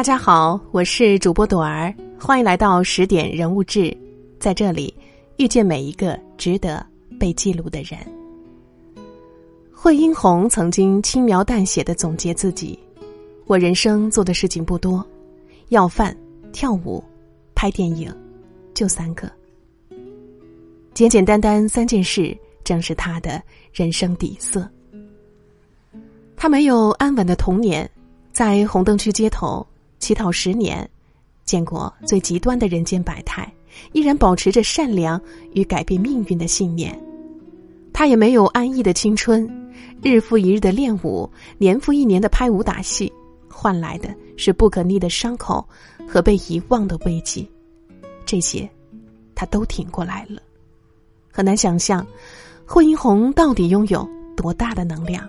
大家好，我是主播朵儿，欢迎来到十点人物志，在这里遇见每一个值得被记录的人。惠英红曾经轻描淡写的总结自己：我人生做的事情不多，要饭、跳舞、拍电影，就三个，简简单单三件事，正是他的人生底色。他没有安稳的童年，在红灯区街头。乞讨十年，见过最极端的人间百态，依然保持着善良与改变命运的信念。他也没有安逸的青春，日复一日的练武，年复一年的拍武打戏，换来的是不可逆的伤口和被遗忘的危机。这些，他都挺过来了。很难想象，惠英红到底拥有多大的能量，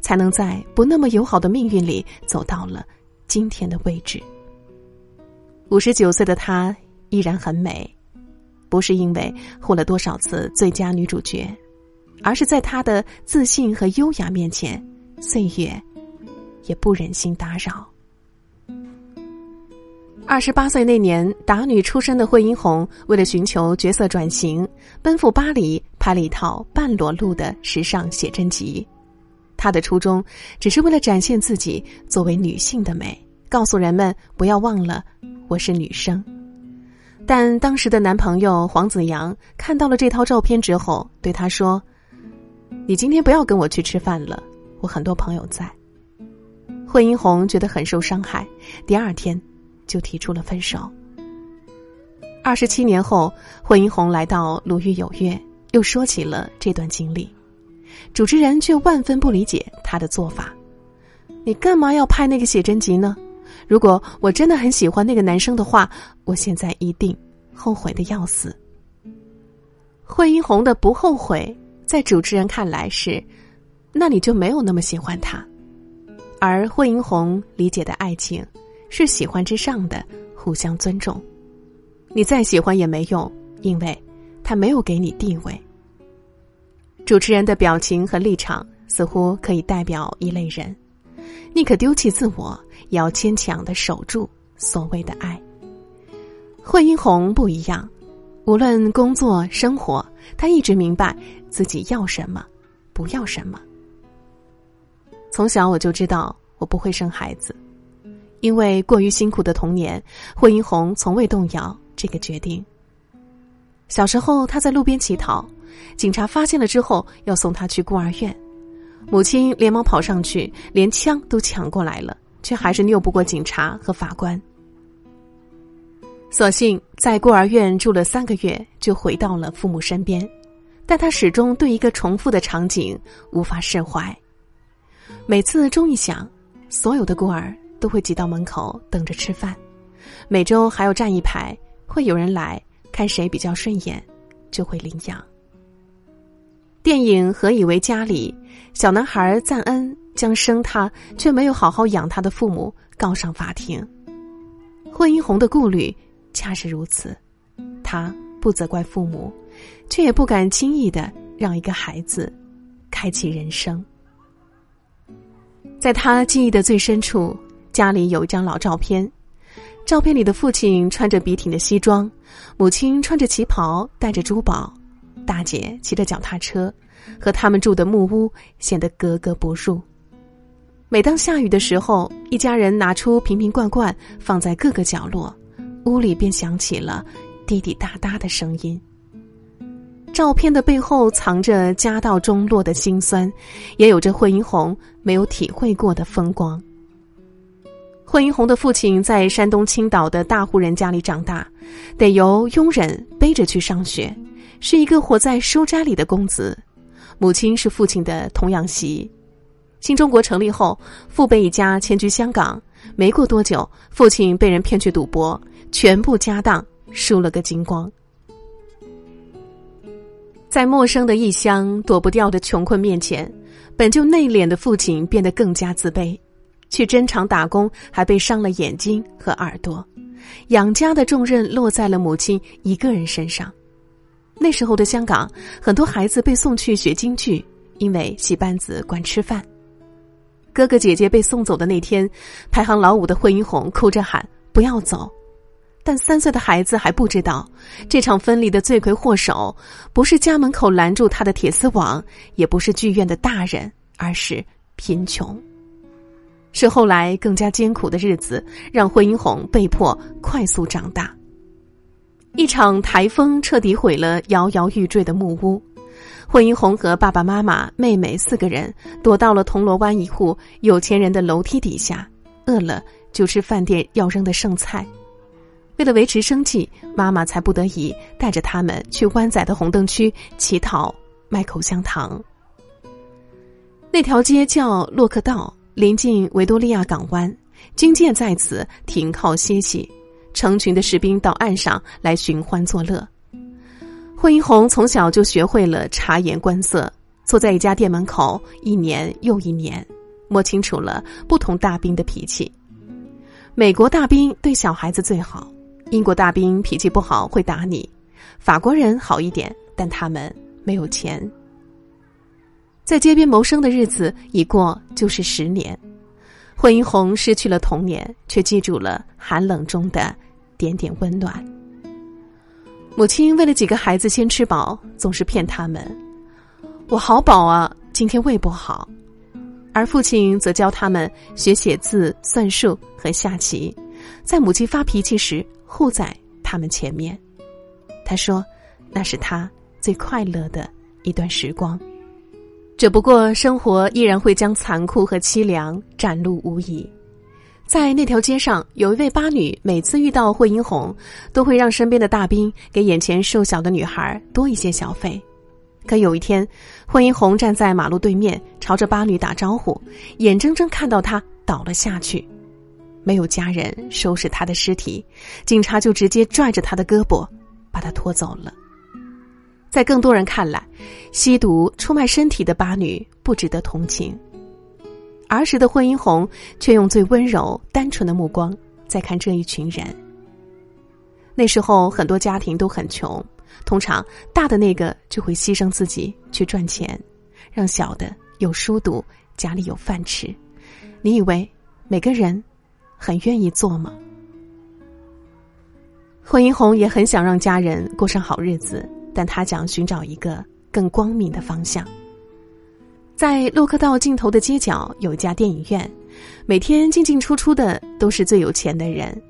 才能在不那么友好的命运里走到了。今天的位置，五十九岁的她依然很美，不是因为获了多少次最佳女主角，而是在她的自信和优雅面前，岁月也不忍心打扰。二十八岁那年，打女出身的惠英红，为了寻求角色转型，奔赴巴黎拍了一套半裸露的时尚写真集。她的初衷只是为了展现自己作为女性的美，告诉人们不要忘了我是女生。但当时的男朋友黄子扬看到了这套照片之后，对她说：“你今天不要跟我去吃饭了，我很多朋友在。”惠英红觉得很受伤害，第二天就提出了分手。二十七年后，惠英红来到《鲁豫有约》，又说起了这段经历。主持人却万分不理解他的做法，你干嘛要拍那个写真集呢？如果我真的很喜欢那个男生的话，我现在一定后悔的要死。惠英红的不后悔，在主持人看来是，那你就没有那么喜欢他，而惠英红理解的爱情，是喜欢之上的互相尊重。你再喜欢也没用，因为他没有给你地位。主持人的表情和立场似乎可以代表一类人：宁可丢弃自我，也要坚强的守住所谓的爱。惠英红不一样，无论工作生活，她一直明白自己要什么，不要什么。从小我就知道我不会生孩子，因为过于辛苦的童年，惠英红从未动摇这个决定。小时候，她在路边乞讨。警察发现了之后，要送他去孤儿院，母亲连忙跑上去，连枪都抢过来了，却还是拗不过警察和法官。所幸在孤儿院住了三个月，就回到了父母身边，但他始终对一个重复的场景无法释怀。每次钟一响，所有的孤儿都会挤到门口等着吃饭，每周还要站一排，会有人来看谁比较顺眼，就会领养。电影《何以为家》里，小男孩赞恩将生他却没有好好养他的父母告上法庭。惠英红的顾虑恰是如此，他不责怪父母，却也不敢轻易的让一个孩子开启人生。在他记忆的最深处，家里有一张老照片，照片里的父亲穿着笔挺的西装，母亲穿着旗袍，戴着珠宝。大姐骑着脚踏车，和他们住的木屋显得格格不入。每当下雨的时候，一家人拿出瓶瓶罐罐放在各个角落，屋里便响起了滴滴答答的声音。照片的背后藏着家道中落的辛酸，也有着惠英红没有体会过的风光。惠英红的父亲在山东青岛的大户人家里长大，得由佣人背着去上学。是一个活在书斋里的公子，母亲是父亲的童养媳。新中国成立后，父辈一家迁居香港。没过多久，父亲被人骗去赌博，全部家当输了个精光。在陌生的异乡、躲不掉的穷困面前，本就内敛的父亲变得更加自卑。去针厂打工，还被伤了眼睛和耳朵，养家的重任落在了母亲一个人身上。那时候的香港，很多孩子被送去学京剧，因为戏班子管吃饭。哥哥姐姐被送走的那天，排行老五的惠英红哭着喊：“不要走！”但三岁的孩子还不知道，这场分离的罪魁祸首不是家门口拦住他的铁丝网，也不是剧院的大人，而是贫穷。是后来更加艰苦的日子，让惠英红被迫快速长大。一场台风彻底毁了摇摇欲坠的木屋，惠英红和爸爸妈妈、妹妹四个人躲到了铜锣湾一户有钱人的楼梯底下，饿了就吃饭店要扔的剩菜。为了维持生计，妈妈才不得已带着他们去湾仔的红灯区乞讨卖口香糖。那条街叫洛克道。临近维多利亚港湾，军舰在此停靠歇息，成群的士兵到岸上来寻欢作乐。惠英红从小就学会了察言观色，坐在一家店门口，一年又一年，摸清楚了不同大兵的脾气。美国大兵对小孩子最好，英国大兵脾气不好会打你，法国人好一点，但他们没有钱。在街边谋生的日子一过就是十年，惠英红失去了童年，却记住了寒冷中的点点温暖。母亲为了几个孩子先吃饱，总是骗他们：“我好饱啊，今天胃不好。”而父亲则教他们学写字、算术和下棋，在母亲发脾气时护在他们前面。他说：“那是他最快乐的一段时光。”只不过，生活依然会将残酷和凄凉展露无遗。在那条街上，有一位八女，每次遇到惠英红，都会让身边的大兵给眼前瘦小的女孩多一些小费。可有一天，惠英红站在马路对面，朝着八女打招呼，眼睁睁看到她倒了下去，没有家人收拾她的尸体，警察就直接拽着她的胳膊，把她拖走了。在更多人看来，吸毒、出卖身体的八女不值得同情。儿时的惠英红却用最温柔、单纯的目光在看这一群人。那时候很多家庭都很穷，通常大的那个就会牺牲自己去赚钱，让小的有书读，家里有饭吃。你以为每个人很愿意做吗？惠英红也很想让家人过上好日子。但他想寻找一个更光明的方向。在洛克道尽头的街角有一家电影院，每天进进出出的都是最有钱的人。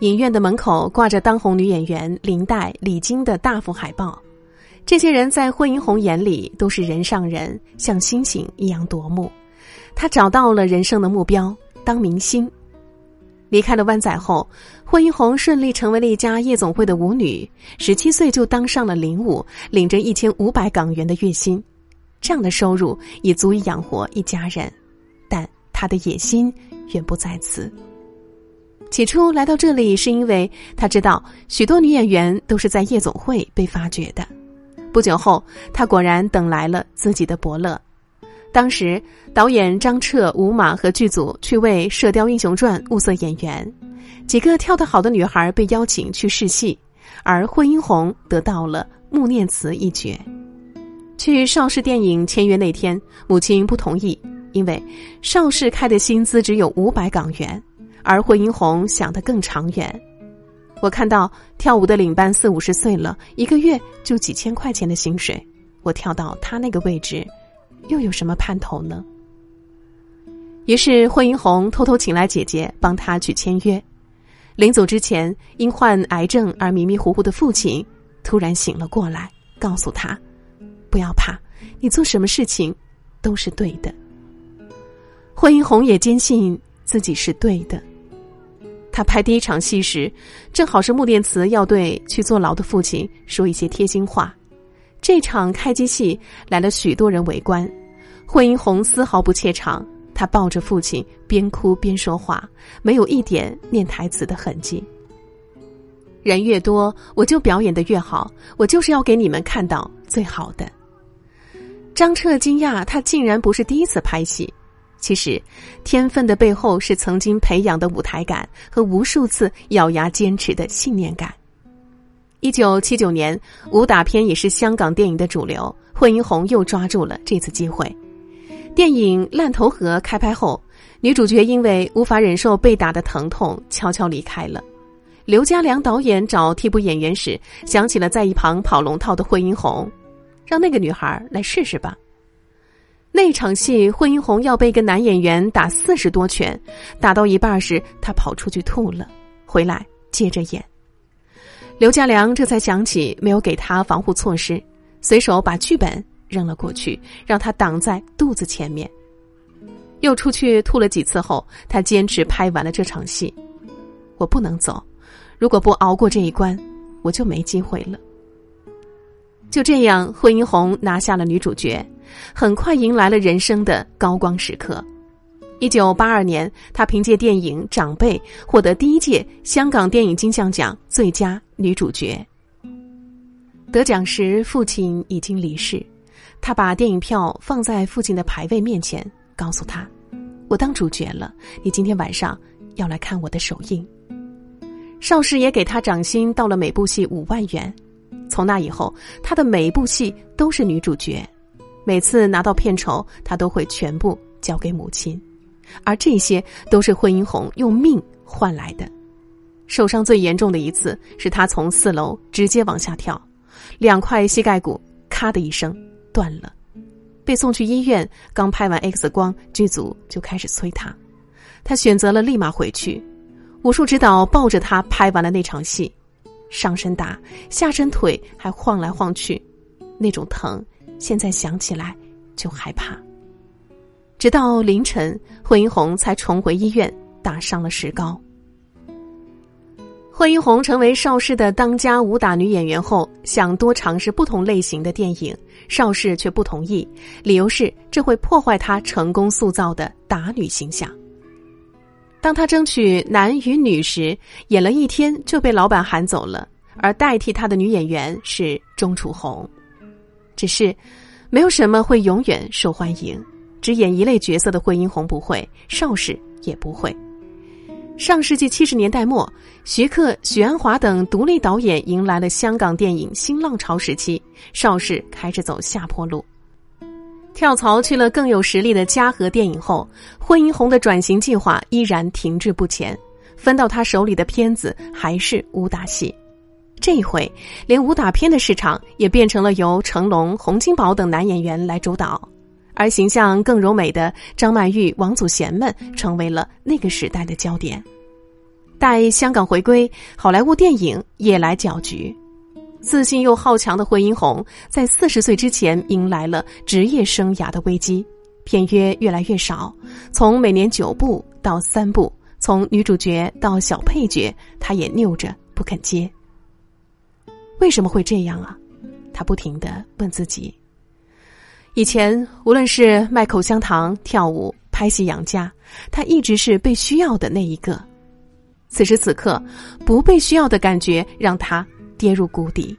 影院的门口挂着当红女演员林黛、李菁的大幅海报。这些人在惠英红眼里都是人上人，像星星一样夺目。他找到了人生的目标——当明星。离开了湾仔后，霍英红顺利成为了一家夜总会的舞女。十七岁就当上了领舞，领着一千五百港元的月薪，这样的收入也足以养活一家人。但她的野心远不在此。起初来到这里，是因为他知道许多女演员都是在夜总会被发掘的。不久后，他果然等来了自己的伯乐。当时，导演张彻、吴马和剧组去为《射雕英雄传》物色演员，几个跳得好的女孩被邀请去试戏，而惠英红得到了穆念慈一角。去邵氏电影签约那天，母亲不同意，因为邵氏开的薪资只有五百港元，而惠英红想得更长远。我看到跳舞的领班四五十岁了，一个月就几千块钱的薪水，我跳到他那个位置。又有什么盼头呢？于是惠英红偷偷请来姐姐帮他去签约。临走之前，因患癌症而迷迷糊糊的父亲突然醒了过来，告诉他：“不要怕，你做什么事情都是对的。”惠英红也坚信自己是对的。他拍第一场戏时，正好是穆念慈要对去坐牢的父亲说一些贴心话。这场开机戏来了许多人围观，惠英红丝毫不怯场，她抱着父亲边哭边说话，没有一点念台词的痕迹。人越多，我就表演的越好，我就是要给你们看到最好的。张彻惊讶，他竟然不是第一次拍戏，其实天分的背后是曾经培养的舞台感和无数次咬牙坚持的信念感。一九七九年，武打片也是香港电影的主流。惠英红又抓住了这次机会。电影《烂头河》开拍后，女主角因为无法忍受被打的疼痛，悄悄离开了。刘家良导演找替补演员时，想起了在一旁跑龙套的惠英红，让那个女孩来试试吧。那场戏，惠英红要被一个男演员打四十多拳，打到一半时，她跑出去吐了，回来接着演。刘家良这才想起没有给她防护措施，随手把剧本。扔了过去，让他挡在肚子前面。又出去吐了几次后，他坚持拍完了这场戏。我不能走，如果不熬过这一关，我就没机会了。就这样，惠英红拿下了女主角，很快迎来了人生的高光时刻。一九八二年，她凭借电影《长辈》获得第一届香港电影金像奖最佳女主角。得奖时，父亲已经离世。他把电影票放在父亲的牌位面前，告诉他：“我当主角了，你今天晚上要来看我的首映。”邵氏也给他涨薪到了每部戏五万元。从那以后，他的每一部戏都是女主角，每次拿到片酬，他都会全部交给母亲，而这些都是惠英红用命换来的。受伤最严重的一次，是他从四楼直接往下跳，两块膝盖骨咔的一声。断了，被送去医院。刚拍完 X 光，剧组就开始催他。他选择了立马回去。武术指导抱着他拍完了那场戏，上身打，下身腿还晃来晃去，那种疼，现在想起来就害怕。直到凌晨，惠英红才重回医院，打上了石膏。惠英红成为邵氏的当家武打女演员后，想多尝试不同类型的电影，邵氏却不同意，理由是这会破坏她成功塑造的打女形象。当她争取男与女时，演了一天就被老板喊走了，而代替她的女演员是钟楚红。只是，没有什么会永远受欢迎，只演一类角色的惠英红不会，邵氏也不会。上世纪七十年代末，徐克、许鞍华等独立导演迎来了香港电影新浪潮时期，邵氏开始走下坡路。跳槽去了更有实力的嘉禾电影后，惠英红的转型计划依然停滞不前。分到他手里的片子还是武打戏，这一回连武打片的市场也变成了由成龙、洪金宝等男演员来主导。而形象更柔美的张曼玉、王祖贤们成为了那个时代的焦点。待香港回归，好莱坞电影也来搅局。自信又好强的惠英红，在四十岁之前迎来了职业生涯的危机，片约越来越少，从每年九部到三部，从女主角到小配角，她也拗着不肯接。为什么会这样啊？她不停的问自己。以前，无论是卖口香糖、跳舞、拍戏养家，他一直是被需要的那一个。此时此刻，不被需要的感觉让他跌入谷底。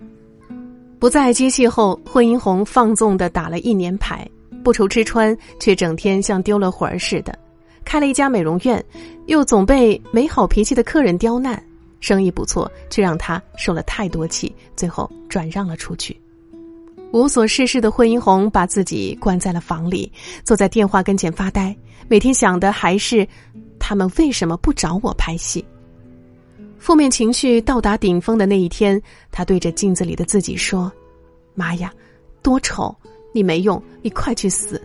不再接戏后，惠英红放纵的打了一年牌，不愁吃穿，却整天像丢了魂儿似的。开了一家美容院，又总被没好脾气的客人刁难，生意不错，却让他受了太多气，最后转让了出去。无所事事的惠英红把自己关在了房里，坐在电话跟前发呆，每天想的还是他们为什么不找我拍戏。负面情绪到达顶峰的那一天，他对着镜子里的自己说：“妈呀，多丑！你没用，你快去死！”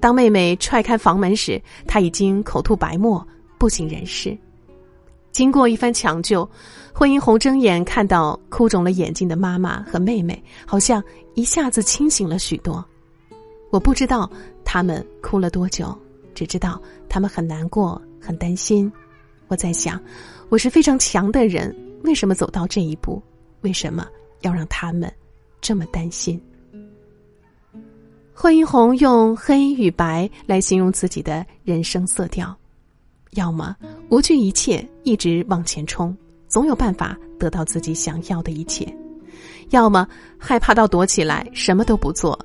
当妹妹踹开房门时，他已经口吐白沫，不省人事。经过一番抢救，惠英红睁眼看到哭肿了眼睛的妈妈和妹妹，好像一下子清醒了许多。我不知道他们哭了多久，只知道他们很难过、很担心。我在想，我是非常强的人，为什么走到这一步？为什么要让他们这么担心？惠英红用黑与白来形容自己的人生色调。要么无惧一切，一直往前冲，总有办法得到自己想要的一切；要么害怕到躲起来，什么都不做。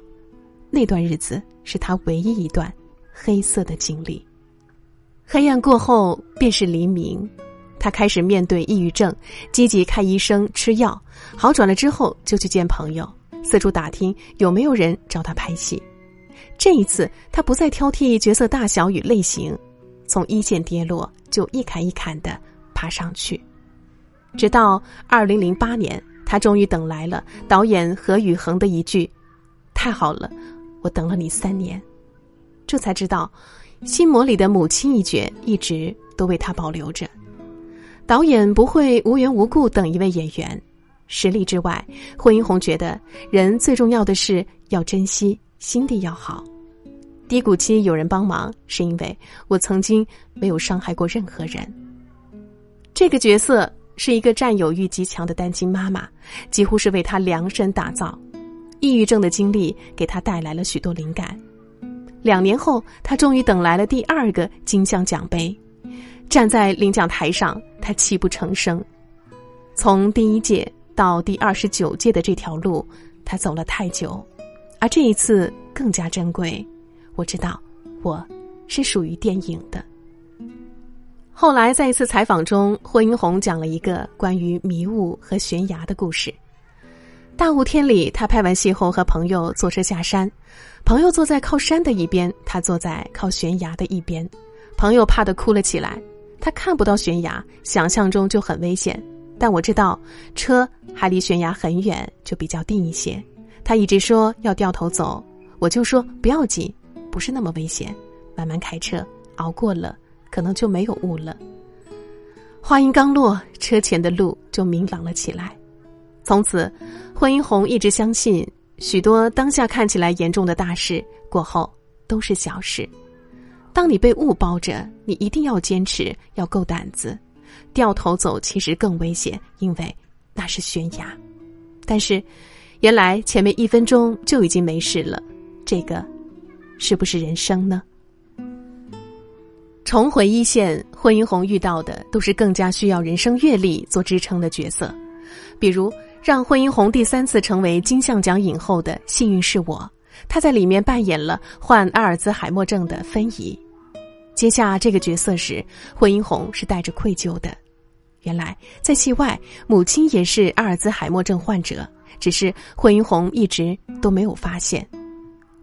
那段日子是他唯一一段黑色的经历。黑暗过后便是黎明，他开始面对抑郁症，积极看医生吃药，好转了之后就去见朋友，四处打听有没有人找他拍戏。这一次他不再挑剔角色大小与类型，从一线跌落就一坎一坎的爬上去，直到二零零八年，他终于等来了导演何宇恒的一句：“太好了，我等了你三年。”这才知道，心魔里的母亲一角一直都为他保留着。导演不会无缘无故等一位演员，实力之外，惠英红觉得人最重要的是要珍惜，心地要好。低谷期有人帮忙，是因为我曾经没有伤害过任何人。这个角色是一个占有欲极强的单亲妈妈，几乎是为他量身打造。抑郁症的经历给他带来了许多灵感。两年后，他终于等来了第二个金像奖杯。站在领奖台上，他泣不成声。从第一届到第二十九届的这条路，他走了太久，而这一次更加珍贵。我知道，我是属于电影的。后来在一次采访中，霍英红讲了一个关于迷雾和悬崖的故事。大雾天里，他拍完戏后和朋友坐车下山，朋友坐在靠山的一边，他坐在靠悬崖的一边，朋友怕的哭了起来。他看不到悬崖，想象中就很危险。但我知道车还离悬崖很远，就比较定一些。他一直说要掉头走，我就说不要紧，不是那么危险，慢慢开车，熬过了，可能就没有雾了。话音刚落，车前的路就明朗了起来。从此，惠英红一直相信，许多当下看起来严重的大事，过后都是小事。当你被雾包着，你一定要坚持，要够胆子。掉头走其实更危险，因为那是悬崖。但是，原来前面一分钟就已经没事了，这个是不是人生呢？重回一线，惠英红遇到的都是更加需要人生阅历做支撑的角色，比如让惠英红第三次成为金像奖影后的《幸运是我》。她在里面扮演了患阿尔兹海默症的芬姨，接下这个角色时，惠英红是带着愧疚的。原来在戏外，母亲也是阿尔兹海默症患者，只是惠英红一直都没有发现。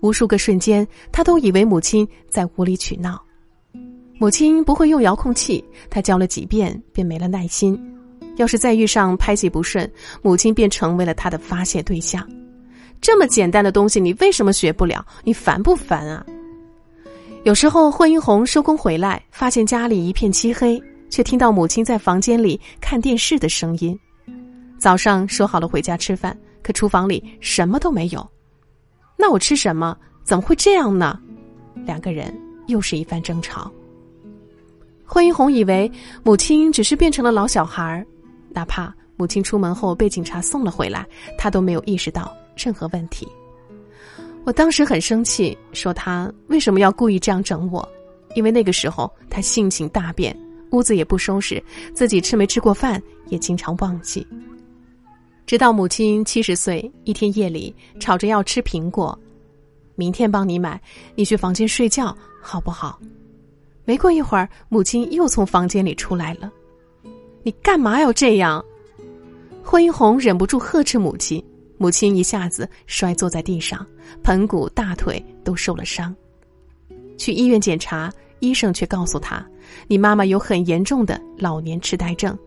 无数个瞬间，他都以为母亲在无理取闹。母亲不会用遥控器，他教了几遍便没了耐心。要是再遇上拍戏不顺，母亲便成为了他的发泄对象。这么简单的东西，你为什么学不了？你烦不烦啊？有时候，惠英红收工回来，发现家里一片漆黑，却听到母亲在房间里看电视的声音。早上说好了回家吃饭，可厨房里什么都没有。那我吃什么？怎么会这样呢？两个人又是一番争吵。惠英红以为母亲只是变成了老小孩儿哪怕母亲出门后被警察送了回来，她都没有意识到。任何问题，我当时很生气，说她为什么要故意这样整我？因为那个时候她性情大变，屋子也不收拾，自己吃没吃过饭也经常忘记。直到母亲七十岁，一天夜里吵着要吃苹果，明天帮你买，你去房间睡觉好不好？没过一会儿，母亲又从房间里出来了，你干嘛要这样？霍英红忍不住呵斥母亲。母亲一下子摔坐在地上，盆骨、大腿都受了伤。去医院检查，医生却告诉他：“你妈妈有很严重的老年痴呆症。”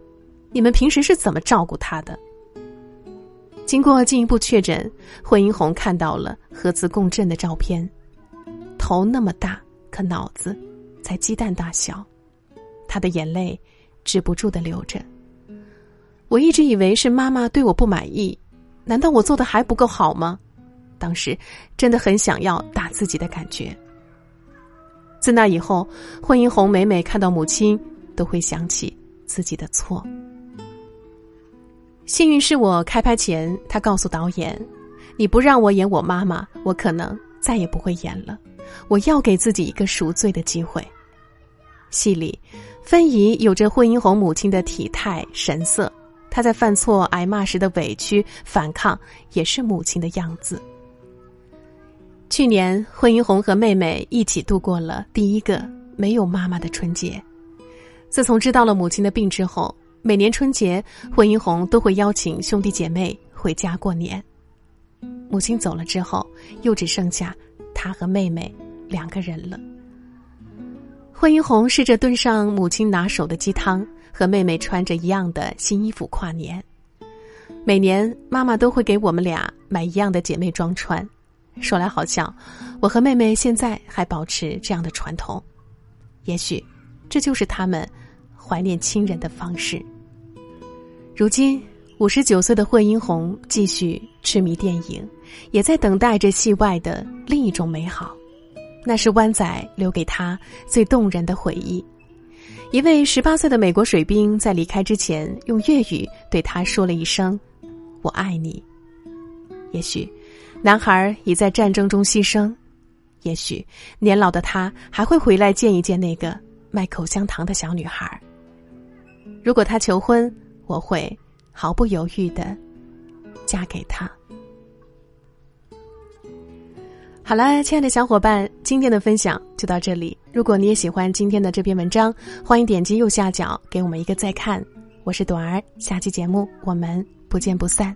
你们平时是怎么照顾她的？经过进一步确诊，惠英红看到了核磁共振的照片，头那么大，可脑子才鸡蛋大小。她的眼泪止不住的流着。我一直以为是妈妈对我不满意。难道我做的还不够好吗？当时真的很想要打自己的感觉。自那以后，惠英红每每看到母亲，都会想起自己的错。幸运是我开拍前，他告诉导演：“你不让我演我妈妈，我可能再也不会演了。我要给自己一个赎罪的机会。”戏里，芬姨有着惠英红母亲的体态神色。她在犯错挨骂时的委屈反抗，也是母亲的样子。去年，惠英红和妹妹一起度过了第一个没有妈妈的春节。自从知道了母亲的病之后，每年春节，惠英红都会邀请兄弟姐妹回家过年。母亲走了之后，又只剩下他和妹妹两个人了。惠英红试着炖上母亲拿手的鸡汤，和妹妹穿着一样的新衣服跨年。每年妈妈都会给我们俩买一样的姐妹装穿。说来好笑，我和妹妹现在还保持这样的传统。也许，这就是他们怀念亲人的方式。如今五十九岁的惠英红继续痴迷电影，也在等待着戏外的另一种美好。那是湾仔留给他最动人的回忆。一位十八岁的美国水兵在离开之前，用粤语对他说了一声：“我爱你。”也许，男孩已在战争中牺牲；也许，年老的他还会回来见一见那个卖口香糖的小女孩。如果他求婚，我会毫不犹豫的嫁给他。好了，亲爱的小伙伴，今天的分享就到这里。如果你也喜欢今天的这篇文章，欢迎点击右下角给我们一个再看。我是朵儿，下期节目我们不见不散。